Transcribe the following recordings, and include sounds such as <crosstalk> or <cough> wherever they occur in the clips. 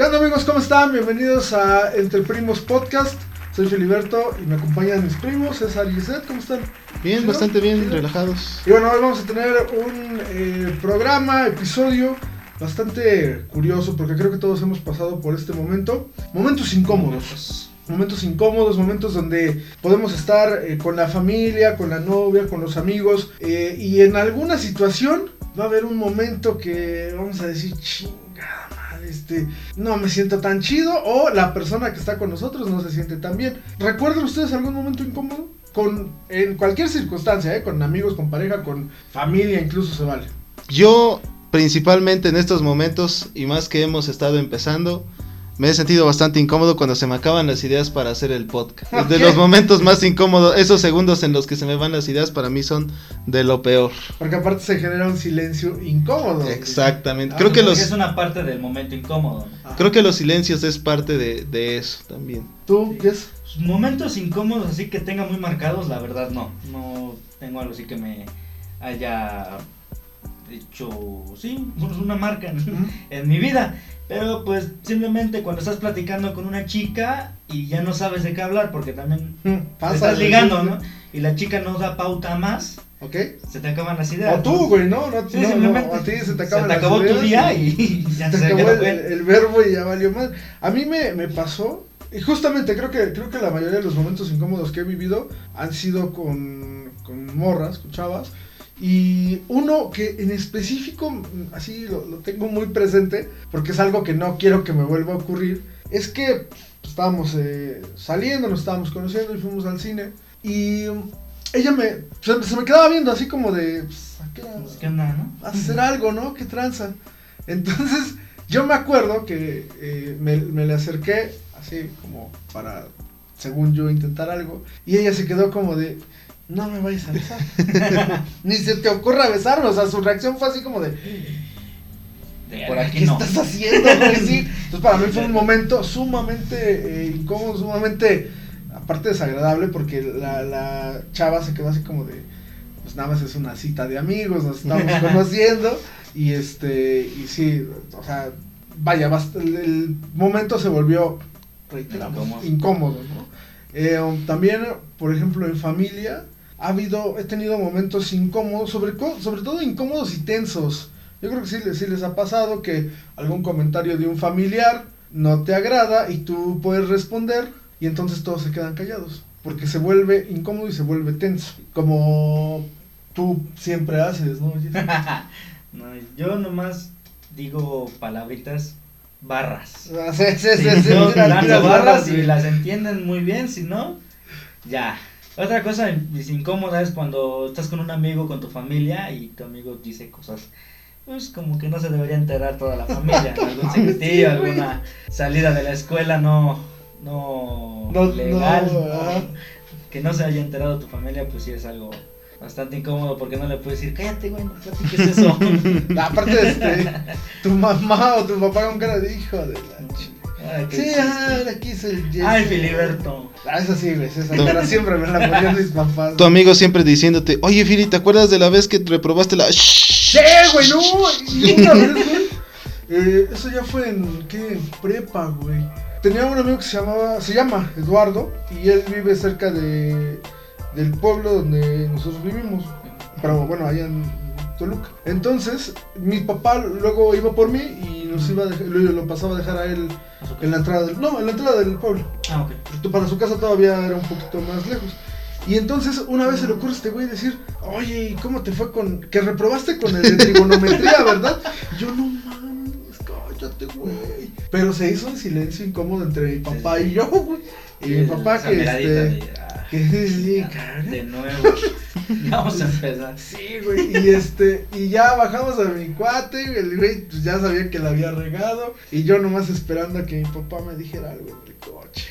¿Qué onda amigos? ¿Cómo están? Bienvenidos a Entre Primos Podcast. Soy Filiberto y me acompañan mis primos, César y Gisette. ¿Cómo están? Bien, ¿Sí, no? bastante bien, relajados. Y bueno, hoy vamos a tener un eh, programa, episodio bastante curioso porque creo que todos hemos pasado por este momento. Momentos incómodos. Momentos incómodos, momentos donde podemos estar eh, con la familia, con la novia, con los amigos eh, y en alguna situación va a haber un momento que vamos a decir, madre, este, no me siento tan chido o la persona que está con nosotros no se siente tan bien. ¿Recuerdan ustedes algún momento incómodo? Con, en cualquier circunstancia, ¿eh? con amigos, con pareja, con familia, incluso se vale. Yo, principalmente en estos momentos, y más que hemos estado empezando, me he sentido bastante incómodo cuando se me acaban las ideas para hacer el podcast. ¿Por De los momentos más incómodos, esos segundos en los que se me van las ideas para mí son de lo peor. Porque aparte se genera un silencio incómodo. Exactamente. Ah, Creo que los es una parte del momento incómodo. ¿no? Ajá. creo que los silencios es parte de, de eso también. ¿Tú, qué es? Momentos incómodos así que tenga muy marcados, la verdad no. No tengo algo así que me haya hecho, sí, una marca en, en mi vida. Pero pues simplemente cuando estás platicando con una chica y ya no sabes de qué hablar porque también <laughs> Pasa. estás ligando, ¿no? Y la chica no da pauta más, ¿Ok? se te acaban las ideas. O tú, güey, ¿no? No, Sí, no, no, simplemente a ti se te se acaban te las acabó tu ideas día y- y <laughs> <laughs> ya te se acabó el, verbo y ya valió mal. A mí me, me pasó, y justamente creo que, creo que la mayoría de los momentos incómodos que he vivido han sido con, con morras, con chavas. Y uno que en específico, mm, así lo, lo tengo muy presente, porque es algo que no quiero que me vuelva a ocurrir, es que pues, estábamos eh, saliendo, nos estábamos conociendo y fuimos al cine. Y mm, ella me, se, se me quedaba viendo así como de, pues, ¿a qué? Pues, ¿Qué onda, no? hacer algo, ¿no? ¿Qué tranza? Entonces, yo me acuerdo que eh, me, me le acerqué así como para, según yo, intentar algo. Y ella se quedó como de, no me vayas a besar. <laughs> Ni se te ocurra besarme. O sea, su reacción fue así como de, De ¿por aquí aquí no. estás haciendo? Entonces, para mí fue un <laughs> momento sumamente eh, incómodo, sumamente, aparte desagradable, porque la, la chava se quedó así como de, pues nada más es una cita de amigos, nos estamos <laughs> conociendo. Y este, y sí, o sea, vaya, el, el momento se volvió, reiteramos, incómodo. ¿no? Eh, también, por ejemplo, en familia, ha habido, he tenido momentos incómodos, sobre, sobre todo incómodos y tensos. Yo creo que sí, les- sí les ha pasado que algún comentario de un familiar no te agrada y tú puedes responder y entonces todos se quedan callados. Porque se vuelve incómodo y se vuelve tenso. Como tú siempre haces, ¿no? <laughs> No, yo nomás digo palabritas barras. <laughs> Ah, sí, sí, sí, sí, lanzo mira, barras sí. y las entienden muy bien, si no, ya. Otra cosa incómoda es cuando estás con un amigo, con tu familia y tu amigo dice cosas, pues como que no se debería enterar toda la familia, <laughs> algún secretillo, alguna salida de la escuela no, no, No, legal, no, no, ajá. que no se haya enterado tu familia, pues sí es algo bastante incómodo porque no le puedes decir, cállate, güey, no platiques eso. <laughs> Aparte, este, tu mamá o tu papá con cara de hijo de la Ay, Sí, ah, aquí es el Jesse. Ay, Filiberto. Ah, esa sí, güey, esa cara siempre me la ponían mis papás. Tu amigo siempre diciéndote, oye Fili, ¿te acuerdas de la vez que reprobaste la... Sí, güey, no. Y <laughs> una vez, güey. eh, eso ya fue en, ¿qué? En prepa, güey. Tenía un amigo que se llamaba, se llama Eduardo, y él vive cerca de, del pueblo donde nosotros vivimos. Pero bueno, allá en Toluca. Entonces, mi papá luego iba por mí y nos iba a dejar, lo, lo pasaba a dejar a él en la entrada del, no, en la entrada del pueblo. Ah, ok. Para su casa todavía era un poquito más lejos. Y entonces una vez se le ocurre a este güey decir, oye, ¿y ¿cómo te fue con... que reprobaste con el de trigonometría, <laughs> ¿verdad? Yo, no mames, cállate, güey. Pero se hizo un silencio incómodo entre mi papá y yo, güey. Y mi papá que este... ah, Que sí, cara. de nuevo. <laughs> Vamos a empezar. Sí, güey, y este, y ya bajamos a mi cuate, el güey pues ya sabía que la había regado, y yo nomás esperando a que mi papá me dijera algo en el coche,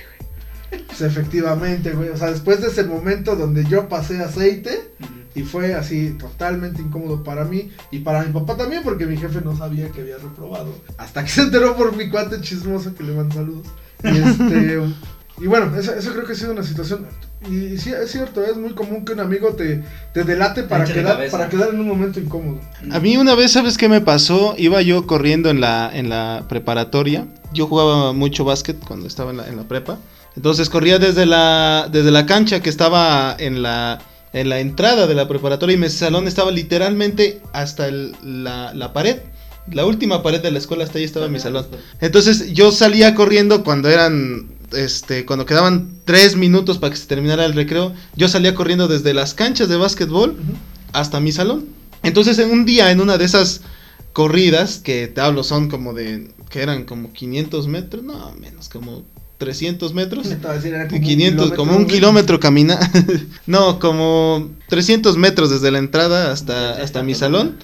güey. Pues efectivamente, güey, o sea, después de ese momento donde yo pasé aceite, y fue así totalmente incómodo para mí, y para mi papá también, porque mi jefe no sabía que había reprobado, hasta que se enteró por mi cuate chismoso que le mando saludos. Y este, Y bueno, eso, eso creo que ha sido una situación. Y sí, es cierto, es muy común que un amigo te, te delate para eche quedar, para quedar en un momento incómodo. A mí una vez, ¿sabes qué me pasó? Iba yo corriendo en la, en la preparatoria. Yo jugaba mucho básquet cuando estaba en la, en la prepa. Entonces corría desde la, desde la cancha que estaba en la, en la entrada de la preparatoria y mi salón estaba literalmente hasta el- la, la pared. La última pared de la escuela, hasta ahí estaba mi salón. Entonces yo salía corriendo cuando eran, este, cuando quedaban tres minutos para que se terminara el recreo. Yo salía corriendo desde las canchas de básquetbol hasta mi salón. Entonces en un día, en una de esas corridas que te hablo son como de, que eran como 500 metros, no, menos, como 300 metros. Decir, era como un 500, como un güey. kilómetro camina. <laughs> no, como 300 metros desde la entrada hasta, hasta mi salón.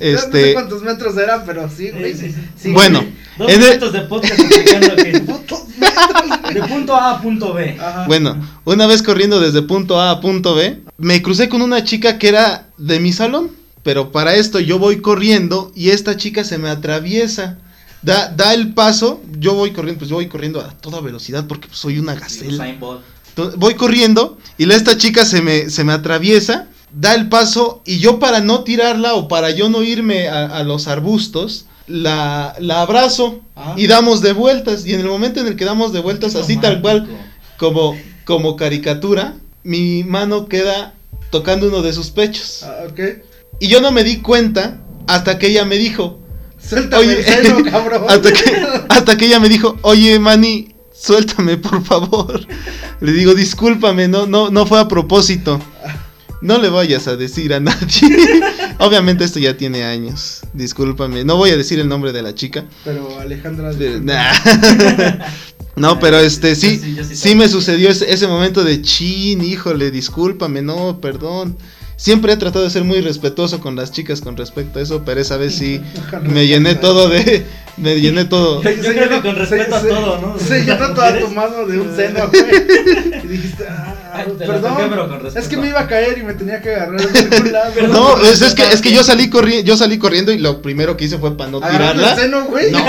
Este- No sé cuántos metros eran, pero sí, güey. Sí, sí, sí. sí, Bueno. Dos minutos de podcast explicando que <laughs> de punto A a punto B. Ajá. Bueno, una vez corriendo desde punto A a punto B, me crucé con una chica que era de mi salón. Pero para esto yo voy corriendo y esta chica se me atraviesa. Da, da el paso, yo voy corriendo, pues yo voy corriendo a toda velocidad porque soy una gacela. Voy corriendo y la, esta chica se me, se me atraviesa, da el paso y yo para no tirarla o para yo no irme a, a los arbustos, la, la abrazo Ah. y damos de vueltas. Y en el momento en el que damos de vueltas, así tal cual, como, como caricatura, mi mano queda tocando uno de sus pechos. Ah. Y yo no me di cuenta hasta que ella me dijo, Suéltame Oye, el seno, <laughs> cabrón. hasta que, hasta que ella me dijo, oye, Manny, suéltame, por favor. <laughs> Le digo, discúlpame, no, no, no fue a propósito. No le vayas a decir a nadie. <laughs> Obviamente esto ya tiene años. Discúlpame. No voy a decir el nombre de la chica. Pero Alejandra. Nah. <laughs> No, pero este sí sí me sucedió ese, ese momento de chin, híjole, discúlpame, no, perdón. Siempre he tratado de ser muy respetuoso con las chicas con respecto a eso, pero esa vez sí <laughs> me llené todo de, me llené todo. Yo creo que con respeto a todo, ¿no? Se llenó ¿Las toda tu mano de un seno, güey. Y dijiste, ah, perdón. toqué, pero con respeto. es que me iba a caer y me tenía que agarrar de algún <laughs> lado. Perdón. No, es, es que es que yo salí corriendo, yo salí corriendo y lo primero que hice fue para no tirarla. el seno, güey. No,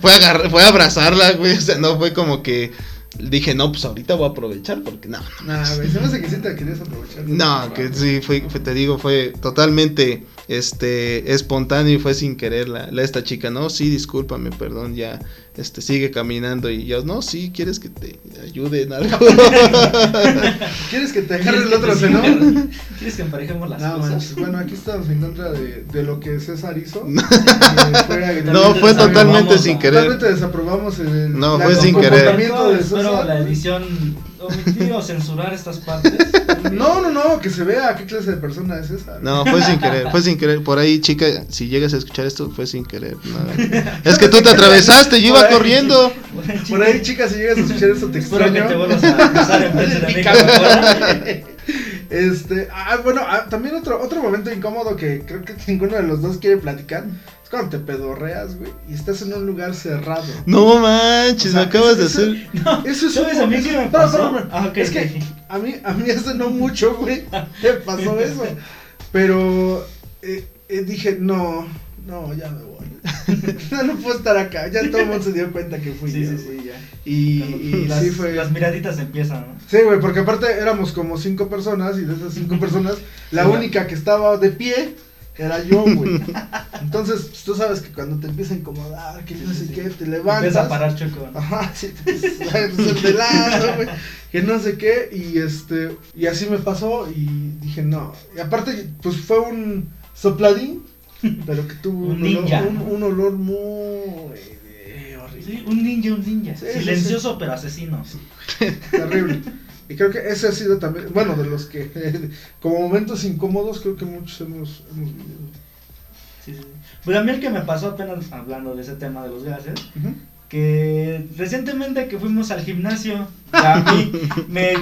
fue agarrar, fue abrazarla, güey, o sea, no fue como que dije, "No, pues ahorita voy a aprovechar porque no." Nah, güey, se me hace que sí te querías aprovechar. No, que sí, fue, fue- te digo, fue totalmente este espontáneo y fue sin querer la, la- esta chica, no, sí, discúlpame, perdón, ya este sigue caminando y yo, no, sí, quieres que te ayude en algo. <laughs> ¿Quieres que te ¿Quieres agarre el otro seno? ¿Quieres que emparejemos las No, cosas? manches, bueno, aquí estamos en contra de, de lo que César hizo. <laughs> Eh, fue- no, fue Totalmente sin querer. Totalmente desaprobamos el, No, la- fue sin querer. comportamiento de Espero la edición omitir o censurar estas partes. <laughs> No, no, no, que se vea qué clase de persona es esa. No, fue sin querer, fue sin querer. Por ahí, chica, si llegas a escuchar esto, fue sin querer. nada. Es que tú te atravesaste, yo iba Por ahí, corriendo. Por ahí, chicas, si llegas a escuchar esto, te Espero que extraño. te vuelvas a cruzar en vez de <laughs> Mi cabrón. <laughs> Este, ah, bueno, ah, también otro, otro momento incómodo que creo que <laughs> ninguno de los dos quiere platicar es cuando te pedorreas, güey, y estás en un lugar cerrado. No manches, O sea, me acabas de eso- hacer. <laughs> No, Eso es ¿sabes un- a mí qué me pasó? Ah, ok, es que a mí, a mí hace no mucho, güey, <laughs> me pasó eso. Pero eh, eh, dije, no, no, ya me voy. <laughs> no, no puedo estar acá. Ya todo el mundo se dio cuenta que fui Sí, yo, sí, sí, ya. Y, y <laughs> las, sí fue. las miraditas empiezan, ¿no? Sí, güey, porque aparte éramos como cinco personas y de esas cinco personas, la Sí, única que estaba de pie era yo, güey. Entonces, pues, tú sabes que cuando te empieza a incomodar, que no sé qué, te levantas. Empieza a parar choco. ¿no? Ajá, sí, te empiezas de lado, güey. Que no sé qué, y este, y así me pasó, y dije, no. Y aparte, pues fue un sopladín, pero que tuvo Un un, olor, un, un olor muy eh, horrible. Sí, un ninja, un ninja. Sí, sí, Silencioso pero asesino. <laughs> Terrible. Y creo que ese ha sido también, bueno, de los que, <laughs> como momentos incómodos, creo que muchos hemos, hemos vivido. Sí, sí. Pues a mí el que me pasó apenas hablando de ese tema de los gases, que recientemente que fuimos al gimnasio, a mí <laughs> me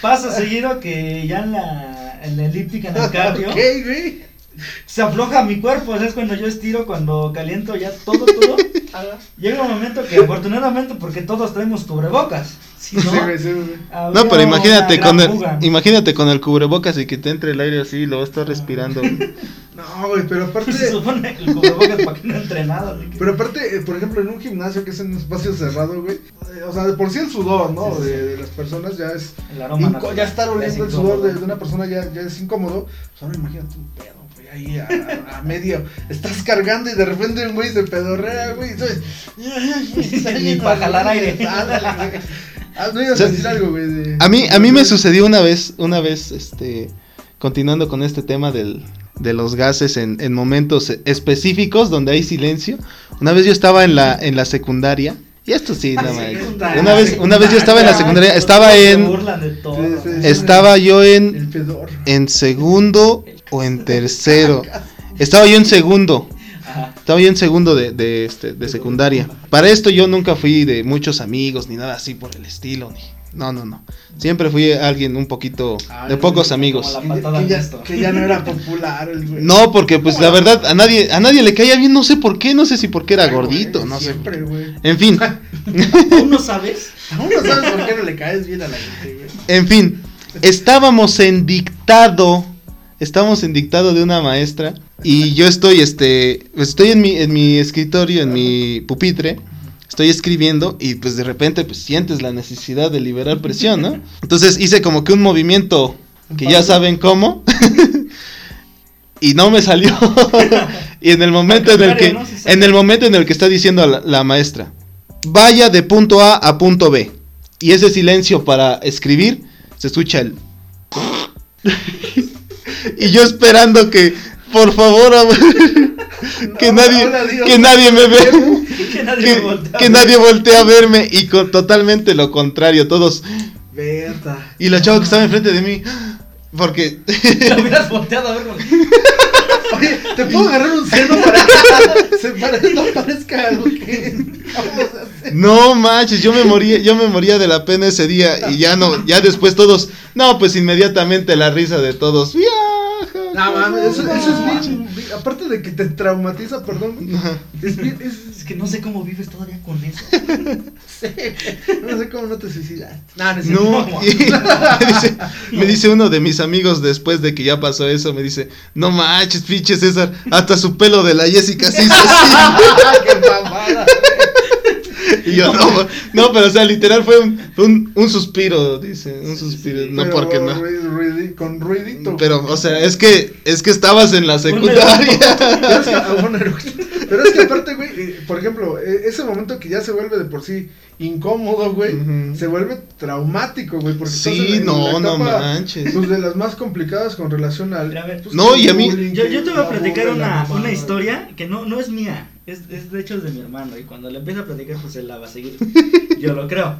pasa seguido que ya en la, en la elíptica, en el cardio, Ok, güey. <laughs> se afloja mi cuerpo, o sea, es cuando yo estiro, cuando caliento ya todo, todo. <laughs> Llega un momento que afortunadamente, porque todos traemos cubrebocas. Si no, Sí, güey, sí, güey. No, pero imagínate con el, fuga. imagínate con el cubrebocas y que te entre el aire así y luego estás respirando. <laughs> No, güey, pero aparte. Se supone que el cubrebocas para que no entre nada. que- Pero aparte, eh, por ejemplo, en un gimnasio que es en un espacio cerrado, güey. eh, O sea, de por sí el sudor, ¿no? Sí, sí, De, de las personas ya es. El aroma ya estar Es oliendo el sudor de, de una persona ya, ya es incómodo. Pues ahora imagínate un pedo. Ahí a, a- a medio. Estás cargando y de repente un güey se pedorrea, güey. <laughs> Ni pa' jalar aire. Ándale, güey. No ibas O a sea, decir algo, güey. de- A mí, a mí me sucedió una vez, una vez, este, continuando con este tema del, de los gases en, en momentos específicos donde hay silencio. Una vez yo estaba en la, en la secundaria. Y esto sí, no me- secundaria. Una vez, una vez yo estaba en la secundaria, estaba en, estaba yo en, en segundo o en tercero. Estaba yo en segundo. Estaba yo en segundo de, de, este, de secundaria. Para esto yo nunca fui de muchos amigos ni nada así por el estilo. Ni, no, no, no. Siempre fui alguien un poquito de pocos amigos. Que, patada que al ya, que ya no era popular el güey. No, porque pues la verdad a nadie a nadie le caía bien, no sé por qué, no sé si porque era Ay, güey, gordito, no sé. Siempre, güey. En fin, <laughs> ¿Aún no sabes? Aún no sabes por qué no le caes bien a la gente, güey. en fin, estábamos en dictado, estábamos en dictado de una maestra y yo estoy este estoy en mi en mi escritorio, en mi pupitre. Estoy escribiendo y pues de repente pues sientes la necesidad de liberar presión, ¿no? Entonces hice como que un movimiento que ya saben cómo. <laughs> y no me salió. <laughs> y en el momento en el que en el momento en el que está diciendo la, la maestra, vaya de punto A a punto B. Y ese silencio para escribir se escucha el <laughs> y yo esperando que por favor que No, nadie hola, que nadie me vea <laughs> Que nadie que, voltea a que nadie voltee a verme y con totalmente lo contrario, todos. Berta. Y la chava que estaba enfrente de mí, porque <laughs> Lo hubieras volteado a ver. como- <laughs> Oye, ¿te puedo agarrar un seno para que pare- no parezca algo que vamos a hacer? no manches, yo me moría, yo me moría de la pena ese día y ya no, ya después todos, no, pues inmediatamente la risa de todos. Viaja. No mames, eso, eso es bien, bien- Aparte de que te traumatiza, perdón. güey. Es bien, es, Es que no sé cómo vives todavía con eso. <laughs> no sé cómo no te suicidaste. No, no, es No, cierto. y <laughs> me, dice, me dice uno de mis amigos después de que ya pasó eso, me dice, no manches, pinche César, hasta su pelo de la Jessica se hizo así. <laughs> ¡Qué mamada! Y yo, no, no, pero o sea, literal fue un, fue un, un suspiro, dice, un suspiro, no Pero porque no. ruidi- con ruidito. Pero, o sea, es que, es que estabas en la Pero secundaria. es que, ah, pero es que aparte, güey, por ejemplo, eh, ese momento que ya se vuelve de por sí incómodo, güey, se vuelve traumático, güey, porque estás Sí, en no, no etapa, manches. Pues de las más complicadas con relación al. Mira, a ver, pues, No, y a mí- Yo, yo te voy a la platicar una, una historia que no, no es mía, es, es de hecho es de mi hermano y cuando le empieza a platicar pues él la va a seguir, <laughs> yo lo creo.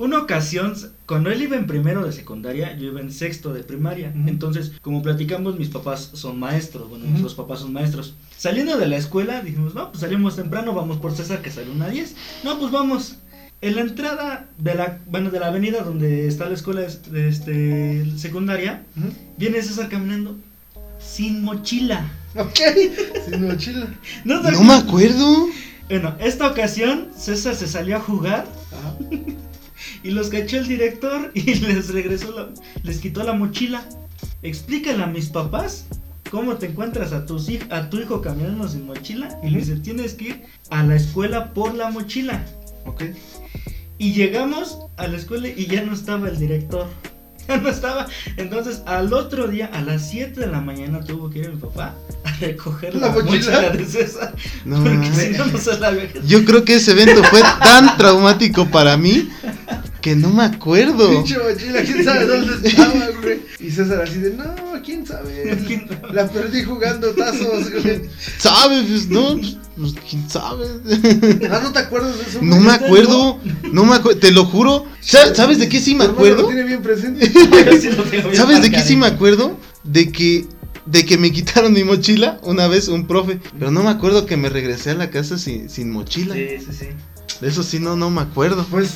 Una ocasión, cuando él iba en primero de secundaria, yo iba en sexto de primaria. Entonces, como platicamos, mis papás son maestros. Bueno, Ujú. nuestros papás son maestros. Saliendo de la escuela, dijimos, no, pues salimos temprano, vamos por César, que sale una 10. No, pues vamos. En la entrada de la, bueno, de la avenida donde está la escuela este, este, secundaria, viene César caminando sin mochila. Ok, sin mochila. No, me acuerdo. Bueno, esta ocasión César se salió a jugar Ajá. y los cachó el director y <laughs> les regresó, la- les quitó la mochila. Explícale a mis papás cómo te encuentras a, tus a tu hijo caminando sin mochila y le dice, tienes que ir a la escuela por la mochila. Ok. Y llegamos a la escuela y ya no estaba el director. <laughs> Ya no estaba. Entonces, al otro día, a las 7 de la mañana, tuvo que ir mi papá a recoger ¿La la, mochila? mochila? <laughs> de César. No, porque si no, no se la había Yo <laughs> creo que ese evento fue tan traumático para mí que no me acuerdo. Pinche mochila, quién sabe dónde estaba, güey. Y César así de, no, quién sabe. <laughs> La perdí jugando tazos, güey. ¿Sabes? Pues no, pues, quién sabe. Ah, ¿no te acuerdas de eso? No me acuerdo, no me acuerdo, te lo juro. Sa- ¿Sabes de qué sí me hermano Lo acuerdo? tiene bien presente. <laughs> ¿Sabes de qué sí me acuerdo? De que de que me quitaron mi mochila una vez un profe, pero no me acuerdo que me regresé a la casa sin, sin mochila. Sí, sí, sí. De eso sí no no me acuerdo. Pues,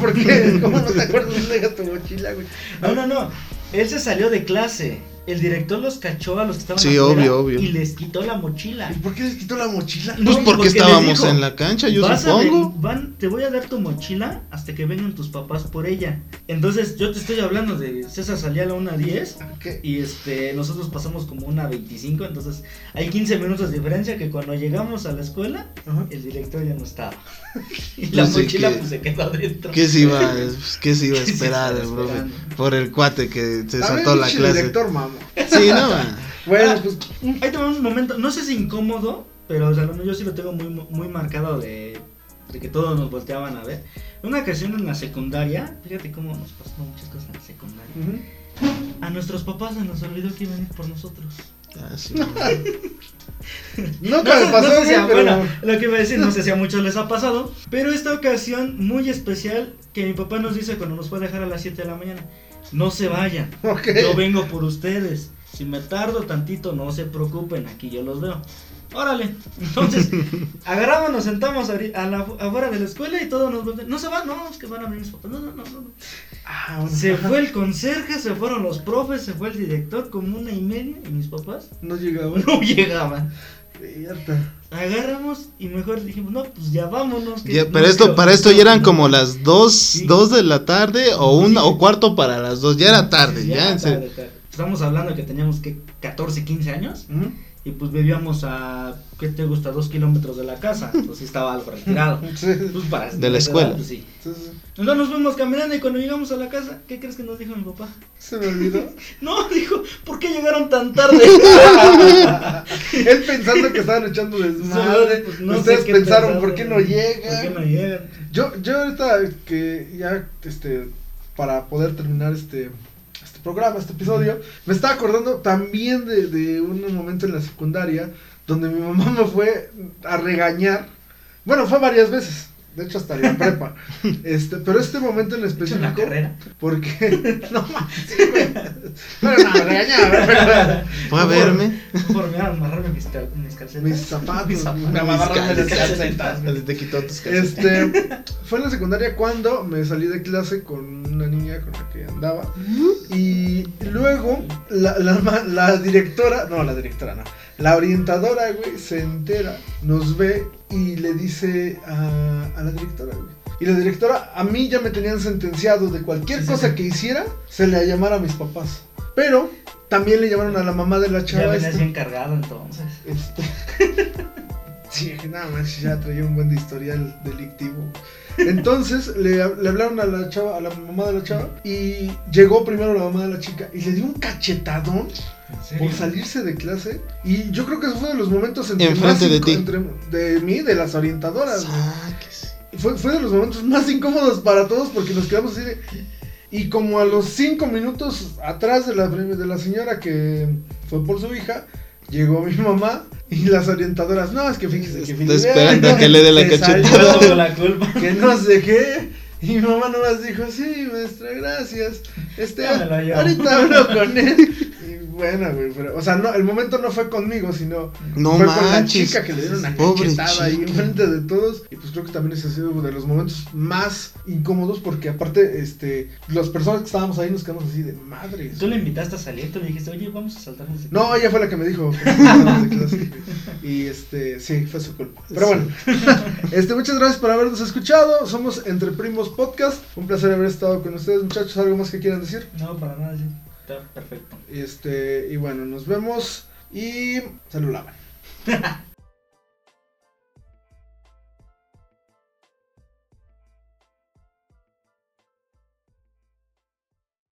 ¿por qué? ¿Cómo no te acuerdas dónde dejas tu mochila, güey? No, no, no. Él se salió de clase. El director los cachó a los que estaban Sí, afuera obvio, obvio. y les quitó la mochila. ¿Y por qué les quitó la mochila? No, Pues porque, porque les estábamos dijo, en la cancha, yo Vas a supongo. van, te voy a dar tu mochila hasta que vengan tus papás por ella. Entonces, yo te estoy hablando de César salía a la 1.10 ¿Qué? y este nosotros pasamos como una 25, entonces hay 15 minutos de diferencia que cuando llegamos a la escuela el director ya no estaba. <laughs> y la Pues sí, mochila que- pues se quedó adentro. ¿Qué se iba, <laughs> qué se iba a ¿Qué se esperar esperando? Por el cuate que se A ver, saltó la clase. director, mamo. Sí, no. <laughs> Bueno, Ah, pues. Ahí tomamos un momento, no sé si incómodo, pero o sea, yo sí lo tengo muy, muy marcado de, de que todos nos volteaban a ver. Una ocasión en la secundaria, fíjate cómo nos pasaron muchas cosas en la secundaria. A nuestros papás se nos olvidó que iban a ir por nosotros. Ah, sí. <laughs> Nunca No me pasó, no sé si güey, a- pero. bueno, lo que iba a decir, no sé si a muchos les ha pasado, pero esta ocasión muy especial que mi papá nos dice cuando nos fue a dejar a las 7 de la mañana, no se vayan, <laughs> yo vengo por ustedes, si me tardo tantito no se preocupen, aquí yo los veo. Órale, entonces <laughs> agarramos, nos sentamos a, la, afuera de la escuela y todos nos no se van, no, es que van a venir mis papás, no, no, no. Ah, bueno, Se fue el conserje, se fueron los profes, se fue el director como una y media y mis papás. No llegaba. <laughs> no llegaban. Agarramos y mejor dijimos, no, pues ya vámonos. que Ya, no pero esto, para esto ya eran como las dos, Sí. dos de la tarde o una Sí. o cuarto para las dos, ya era tarde, Sí, ya, en serio. tarde, tarde. Estamos hablando de que teníamos que 14, 15 años Ujú. Y pues vivíamos a, ¿qué te gusta? Dos kilómetros de la casa, pues sí estaba algo retirado. <laughs> Sí, Pues para De la escuela. edad, pues, sí. sí, sí. Entonces nos fuimos caminando y cuando llegamos a la casa, ¿qué crees que nos dijo mi papá? Se me olvidó. <laughs> No, dijo, ¿por qué llegaron tan tarde? <laughs> Él pensando que estaban echando desmadre. Pues, no sé Ustedes qué pensaron, ¿por qué no ¿Por llega? qué no llegan? Yo, yo ahorita que ya, este, para poder terminar este programa, este episodio, me estaba acordando también de, de un momento en la secundaria donde mi mamá <laughs> me fue a regañar. Bueno, fue varias veces. De hecho, hasta la prepa. <laughs> Este, pero este momento en ¿En la específico. carrera? Porque. <laughs> No más, sí, güey. Pero no, regañaba. Fue a verme. Por mí, <laughs> amarrarme mis, cal- mis calcetas. Mis zapatos. Mis zapatos. Me amarrarme las Mis calcetas. Te quitó tus calcetas. Este, fue en la secundaria cuando me salí de clase con una niña con la que andaba. Y luego la, la, la directora, no, la directora no, la orientadora, güey, se entera, nos ve y le dice a, a la directora, güey. Y la directora, a mí ya me tenían sentenciado de cualquier Sí, cosa sí. que hiciera, se le llamara a mis papás. Pero también le llamaron a la mamá de la Ya chava. venías bien cargado entonces. Este. <laughs> sí, nada más ya traía un buen de historial delictivo. Entonces le, le hablaron a la chava, a la mamá de la chava, y llegó primero la mamá de la chica y le dio un cachetadón. Por salirse de clase. Y yo creo que ese fue de los momentos entre Enfrente más de ti. entre- de mí, de las orientadoras. Fue, fue de los momentos más incómodos para todos porque nos quedamos así de... Y como a los cinco minutos atrás de la, de la señora que fue por su hija, llegó mi mamá y las orientadoras, no, es que fíjese que Está Filiberto esperando a que le dé la <laughs> cachetada. la culpa. que no sé qué. Y mi mamá nomás dijo, sí, maestra, gracias. Este, ahorita hablo con él. Y bueno, güey, pero, o sea, no, el momento no fue conmigo, sino No fue con la manches. chica que le dieron una cachetada ahí enfrente de todos. Y pues creo que también ese ha sido uno de los momentos más incómodos porque aparte, este, las personas que estábamos ahí nos quedamos así de madre. Tú le invitaste a salir, tú le dijiste, oye, vamos a saltarnos de No, ella fue la que me dijo. <laughs> y este, sí, fue su culpa. Pero bueno, este, muchas gracias por habernos escuchado. Somos Entre Primos Podcast. Un placer haber estado con ustedes, muchachos. ¿Algo más que quieran decir? No, para nada, sí. Está perfecto. Este, y bueno, nos vemos y se lo lavan.